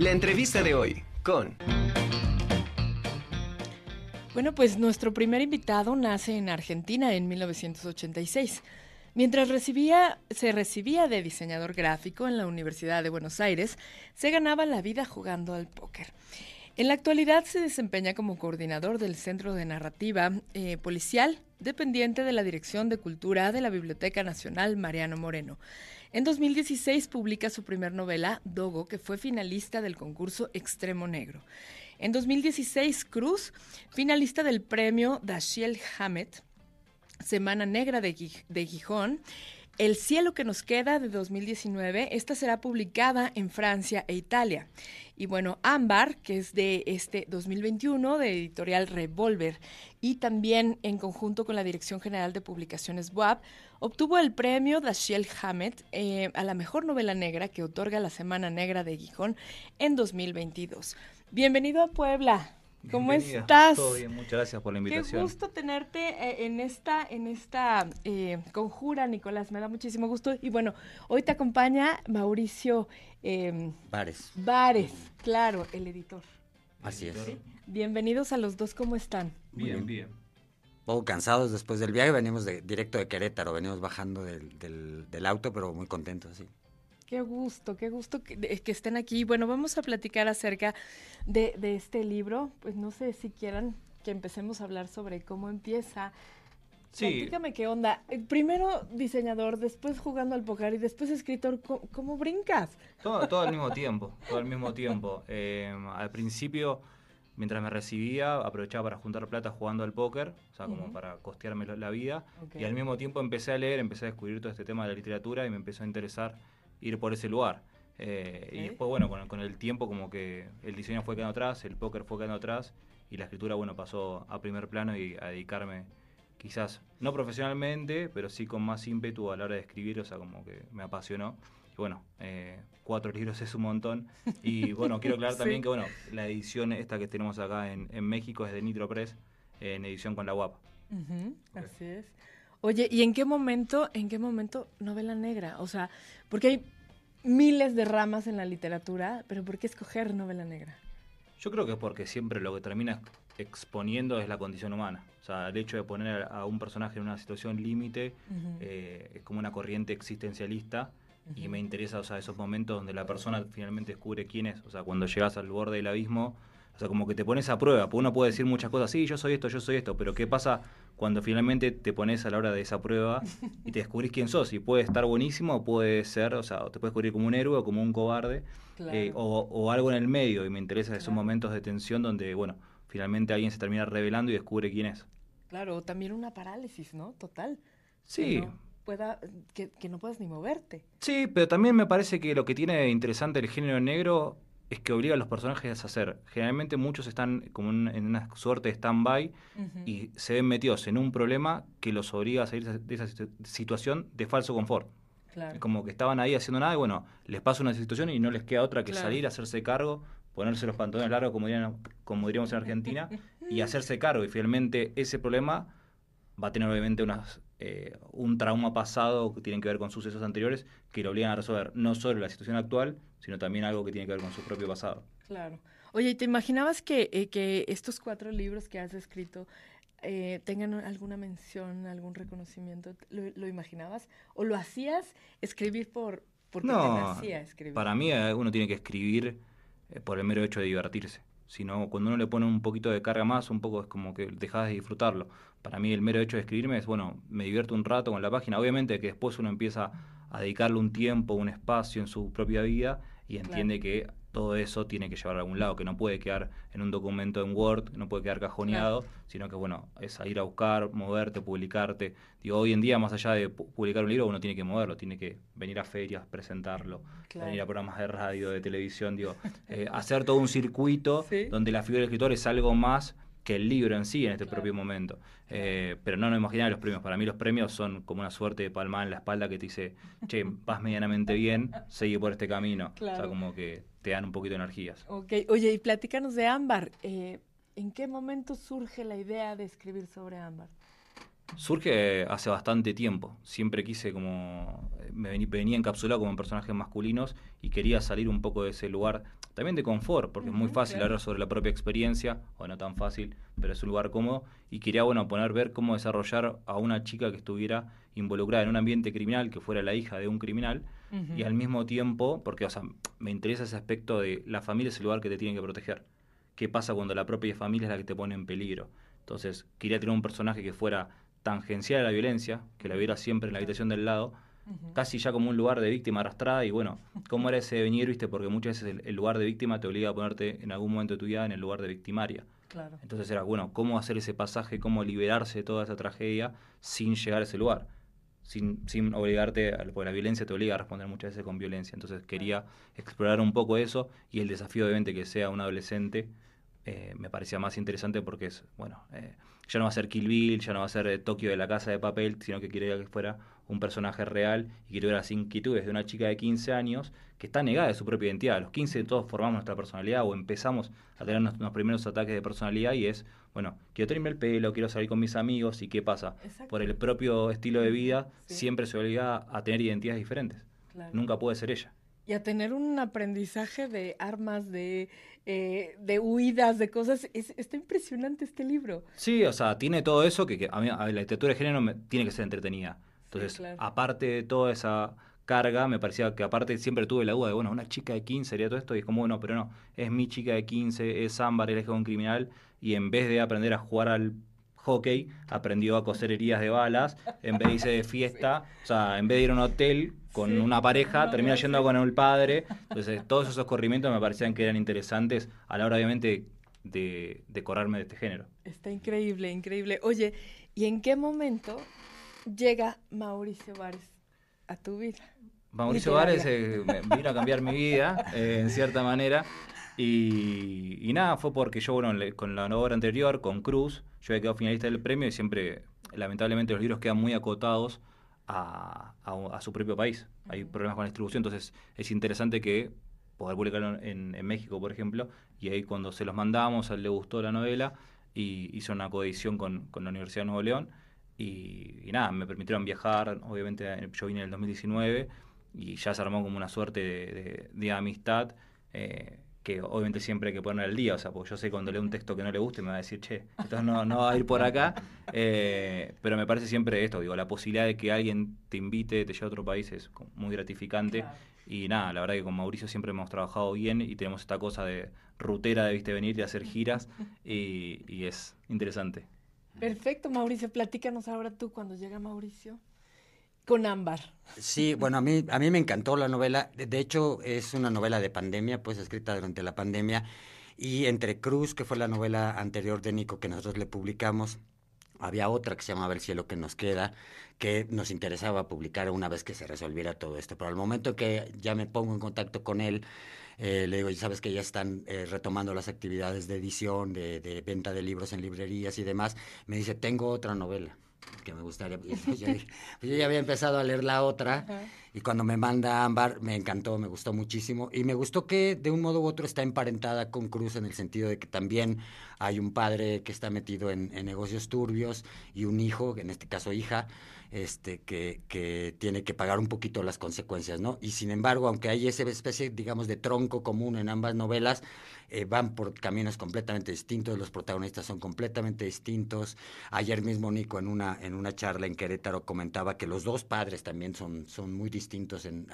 La entrevista de hoy con... Bueno, pues nuestro primer invitado nace en Argentina en 1986. Mientras recibía, se recibía de diseñador gráfico en la Universidad de Buenos Aires, se ganaba la vida jugando al póker. En la actualidad se desempeña como coordinador del Centro de Narrativa eh, Policial, dependiente de la Dirección de Cultura de la Biblioteca Nacional Mariano Moreno. En 2016 publica su primer novela, Dogo, que fue finalista del concurso Extremo Negro. En 2016, Cruz, finalista del premio Dashiell Hammett, Semana Negra de, Gijón. El cielo que nos queda de 2019, esta será publicada en Francia e Italia. Y bueno, Ámbar, que es de este 2021, de editorial Revolver, y también en conjunto con la Dirección General de Publicaciones WAP, obtuvo el premio Dashiell Hammett eh, a la mejor novela negra que otorga la Semana Negra de Gijón en 2022. Bienvenido a Puebla. ¿Cómo estás? Todo bien, muchas gracias por la invitación. Qué gusto tenerte eh, en esta, en esta eh, conjura, Nicolás. Me da muchísimo gusto. Y bueno, hoy te acompaña Mauricio eh, Vares. Vares, claro, el editor. Así es. Bienvenidos a los dos, ¿cómo están? Bien, bien. Un poco cansados después del viaje, venimos de, directo de Querétaro, venimos bajando del, del, auto, pero muy contentos, sí. Qué gusto, qué gusto que, que, estén aquí. Bueno, vamos a platicar acerca de, de, este libro. Pues no sé si quieran que empecemos a hablar sobre cómo empieza. Sí. Platícame qué onda. Eh, primero diseñador, después jugando al póker y después escritor. ¿Cómo, cómo brincas? Todo, todo al mismo tiempo, todo al mismo tiempo. Eh, al principio, mientras me recibía, aprovechaba para juntar plata jugando al póker, o sea, como para costearme la vida. Y al mismo tiempo empecé a leer, empecé a descubrir todo este tema de la literatura y me empezó a interesar ir por ese lugar. Eh, y después, bueno, con, el tiempo como que el diseño fue quedando atrás, el póker fue quedando atrás y la escritura, bueno, pasó a primer plano y a dedicarme quizás no profesionalmente, pero sí con más ímpetu a la hora de escribir, o sea, como que me apasionó. Y bueno, eh, cuatro libros es un montón. Y bueno, quiero aclarar también que bueno, la edición esta que tenemos acá en, México es de Nitro Press, en edición con la UAP. Así es. Oye, ¿y en qué momento, en qué momento novela negra? O sea, porque hay miles de ramas en la literatura, pero ¿por qué escoger novela negra? Yo creo que es porque siempre lo que termina exponiendo es la condición humana. O sea, el hecho de poner a un personaje en una situación límite eh, es como una corriente existencialista y me interesa, o sea, esos momentos donde la persona finalmente descubre quién es. O sea, cuando llegas al borde del abismo, sea, como que te pones a prueba. Porque uno puede decir muchas cosas, sí, yo soy esto, yo soy esto, pero ¿qué pasa cuando finalmente te pones a la hora de esa prueba y te descubrís quién sos. Y puede estar buenísimo o puede ser, o sea, te puedes descubrir como un héroe o como un cobarde eh, o, algo en el medio. Y me interesa esos momentos de tensión donde, bueno, finalmente alguien se termina revelando y descubre quién es. Claro, también una parálisis, ¿no? Total. Sí. Que no, pueda, que, que no puedas ni moverte. Sí, pero también me parece que lo que tiene interesante el género negro es que obliga a los personajes a hacer. Generalmente muchos están como en una suerte de stand-by y se ven metidos en un problema que los obliga a salir de esa situación de falso confort. Como que estaban ahí haciendo nada y bueno, les pasa una situación y no les queda otra que salir, hacerse cargo, ponerse los pantalones largos como, dirían, como diríamos en Argentina y hacerse cargo. Y finalmente ese problema va a tener obviamente unas, eh, un trauma pasado que tiene que ver con sucesos anteriores que lo obligan a resolver no solo la situación actual, sino también algo que tiene que ver con su propio pasado. Claro. Oye, ¿te imaginabas que, eh, que estos cuatro libros que has escrito eh, tengan alguna mención, algún reconocimiento? ¿Lo, imaginabas? ¿O lo hacías escribir por porque no, escribir? Para mí uno tiene que escribir por el mero hecho de divertirse sino cuando uno le pone un poquito de carga más, un poco es como que dejas de disfrutarlo. Para mí el mero hecho de escribirme es, bueno, me divierto un rato con la página, obviamente que después uno empieza a dedicarle un tiempo, un espacio en su propia vida y entiende que todo eso tiene que llevar a algún lado, que no puede quedar en un documento en Word, no puede quedar cajoneado, sino que bueno, es a ir a buscar, moverte, publicarte. Digo, hoy en día, más allá de publicar un libro, uno tiene que moverlo, tiene que venir a ferias, presentarlo, venir a programas de radio, de televisión, digo, eh, hacer todo un circuito donde la figura del escritor es algo más que el libro en sí en este propio momento. Eh, pero no nos imaginar los premios. Para mí los premios son como una suerte de palmada en la espalda que te dice, che, vas medianamente bien, sigue por este camino. O sea, como que te dan un poquito de energías. Ok, oye, y platícanos de Ámbar. Eh, ¿En qué momento surge la idea de escribir sobre Ámbar? Surge hace bastante tiempo. Siempre quise como. Me venía encapsulado como personajes masculinos y quería salir un poco de ese lugar también de confort, porque es muy fácil hablar sobre la propia experiencia, o no tan fácil, pero es un lugar cómodo. Y quería, bueno, poner ver cómo desarrollar a una chica que estuviera involucrada en un ambiente criminal, que fuera la hija de un criminal, y al mismo tiempo, porque, o sea, me interesa ese aspecto de la familia es el lugar que te tiene que proteger. ¿Qué pasa cuando la propia familia es la que te pone en peligro? Entonces, quería tener un personaje que fuera tangencial a la violencia, que la viera siempre en la habitación del lado, casi ya como un lugar de víctima arrastrada y bueno, ¿cómo era ese venir, viste? Porque muchas veces el, lugar de víctima te obliga a ponerte en algún momento de tu vida en el lugar de victimaria. Claro. Entonces era, bueno, ¿cómo hacer ese pasaje, cómo liberarse de toda esa tragedia sin llegar a ese lugar? Sin, sin obligarte, porque la violencia te obliga a responder muchas veces con violencia. Entonces quería explorar un poco eso y el desafío obviamente que sea un adolescente eh, me parecía más interesante porque es, bueno, eh, ya no va a ser Kill Bill, ya no va a ser eh, Tokio de la Casa de Papel, sino que quería que fuera un personaje real y que tuviera las inquietudes de una chica de 15 años que está negada de su propia identidad. A los 15 todos formamos nuestra personalidad o empezamos a tener nuestros primeros ataques de personalidad y es, bueno, quiero tenerme el pelo, quiero salir con mis amigos y qué pasa. Por el propio estilo de vida siempre se obliga a tener identidades diferentes. Nunca puede ser ella. Y a tener un aprendizaje de armas, de eh, de huidas, de cosas. Es, está impresionante este libro. Sí, o sea, tiene todo eso que, a mí la literatura de género me, tiene que ser entretenida. Entonces, aparte de toda esa carga, me parecía que aparte siempre tuve la duda de, bueno, una chica de 15 sería todo esto, y es como, bueno, pero no, es mi chica de 15, es Ámbar, es un criminal, y en vez de aprender a jugar al hockey, aprendió a coser heridas de balas, en vez de irse de fiesta, o sea, en vez de ir a un hotel con una pareja, termina yendo con el padre. Entonces, todos esos corrimientos me parecían que eran interesantes a la hora, obviamente, de, de correrme de este género. Está increíble, increíble. Oye, ¿y en qué momento llega Mauricio Vares a tu vida? Mauricio Vares eh, vino a cambiar mi vida, eh, en cierta manera. Y, nada, fue porque yo, bueno, con la obra anterior, con Cruz, yo había quedado finalista del premio y siempre, lamentablemente, los libros quedan muy acotados a, su propio país. Hay problemas con la distribución, entonces es interesante que poder publicarlo en, México, por ejemplo, y ahí cuando se los mandamos, a él le gustó la novela y hizo una coedición con, con la Universidad de Nuevo León. Y, nada, me permitieron viajar, obviamente yo vine en el 2019 y ya se armó como una suerte de, amistad. Eh, que obviamente siempre hay que poner al día, o sea, porque yo sé cuando leo un texto que no le guste me va a decir, che, esto no, no va a ir por acá, eh, pero me parece siempre esto, digo, la posibilidad de que alguien te invite, te lleve a otro país es muy gratificante. Y nada, la verdad que con Mauricio siempre hemos trabajado bien y tenemos esta cosa de rutera de viste venir y hacer giras y, y es interesante. Perfecto, Mauricio, platícanos ahora tú cuando llega Mauricio con Ámbar. Sí, bueno, a mí, a mí me encantó la novela. De hecho, es una novela de pandemia, pues escrita durante la pandemia. Y entre Cruz, que fue la novela anterior de Nico que nosotros le publicamos, había otra que se llamaba El cielo que nos queda, que nos interesaba publicar una vez que se resolviera todo esto. Pero al momento que ya me pongo en contacto con él, eh, le digo, sabes que ya están eh, retomando las actividades de edición, de, de, venta de libros en librerías y demás, me dice, tengo otra novela que me gustaría. Pues yo, ya había empezado a leer la otra y cuando me manda Ámbar me encantó, me gustó muchísimo y me gustó que de un modo u otro está emparentada con Cruz en el sentido de que también hay un padre que está metido en, negocios turbios y un hijo, en este caso hija, este, que, que, tiene que pagar un poquito las consecuencias, ¿no? Y sin embargo, aunque hay esa especie, digamos, de tronco común en ambas novelas, eh, van por caminos completamente distintos, los protagonistas son completamente distintos. Ayer mismo Nico en una, en una charla en Querétaro comentaba que los dos padres también son, son muy distintos, en,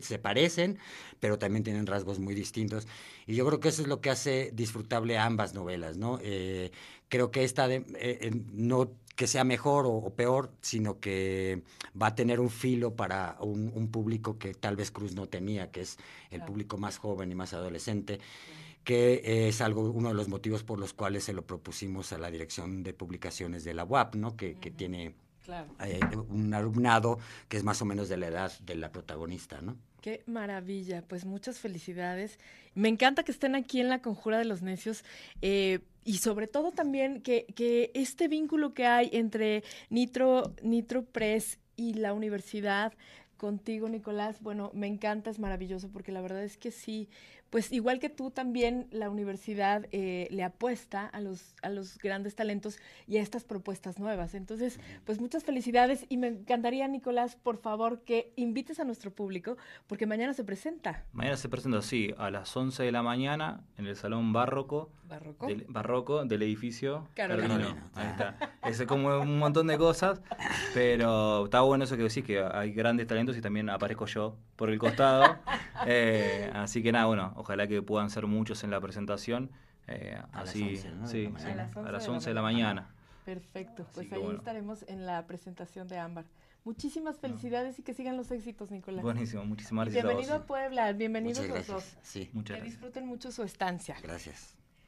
se parecen, pero también tienen rasgos muy distintos. Y yo creo que eso es lo que hace disfrutable ambas novelas, ¿no? Eh, creo que esta de, eh, no que sea mejor o, peor, sino que va a tener un filo para un, público que tal vez Cruz no tenía, que es el público más joven y más adolescente, que es algo uno de los motivos por los cuales se lo propusimos a la dirección de publicaciones de la UAP, ¿no? que, que tiene eh, un alumnado que es más o menos de la edad de la protagonista, ¿no? Qué maravilla, pues muchas felicidades. Me encanta que estén aquí en la Conjura de los Necios. Eh, y sobre todo también que, que, este vínculo que hay entre Nitro, Nitro Press y la universidad contigo, Nicolás. Bueno, me encanta, es maravilloso, porque la verdad es que sí, pues igual que tú, también la universidad eh, le apuesta a los, a los grandes talentos y a estas propuestas nuevas. Entonces, pues muchas felicidades y me encantaría, Nicolás, por favor, que invites a nuestro público, porque mañana se presenta. Mañana se presenta, sí, a las 11 de la mañana en el Salón Barroco. ¿Barroco? Del, barroco del edificio Carolino. Ahí está. Es como un montón de cosas, pero está bueno eso que decís, que hay grandes talentos y también aparezco yo por el costado. Eh, así que nada, bueno, ojalá que puedan ser muchos en la presentación. Eh, A las así, 11, ¿no? de sí, a las 11 de la mañana. Perfecto, pues ahí bueno. estaremos en la presentación de Ámbar. Muchísimas felicidades y que sigan los éxitos, Nicolás. Buenísimo, muchísimas gracias a vos. bienvenido a Puebla, bienvenidos los dos. Sí, Muchas Que gracias. disfruten mucho su estancia. gracias.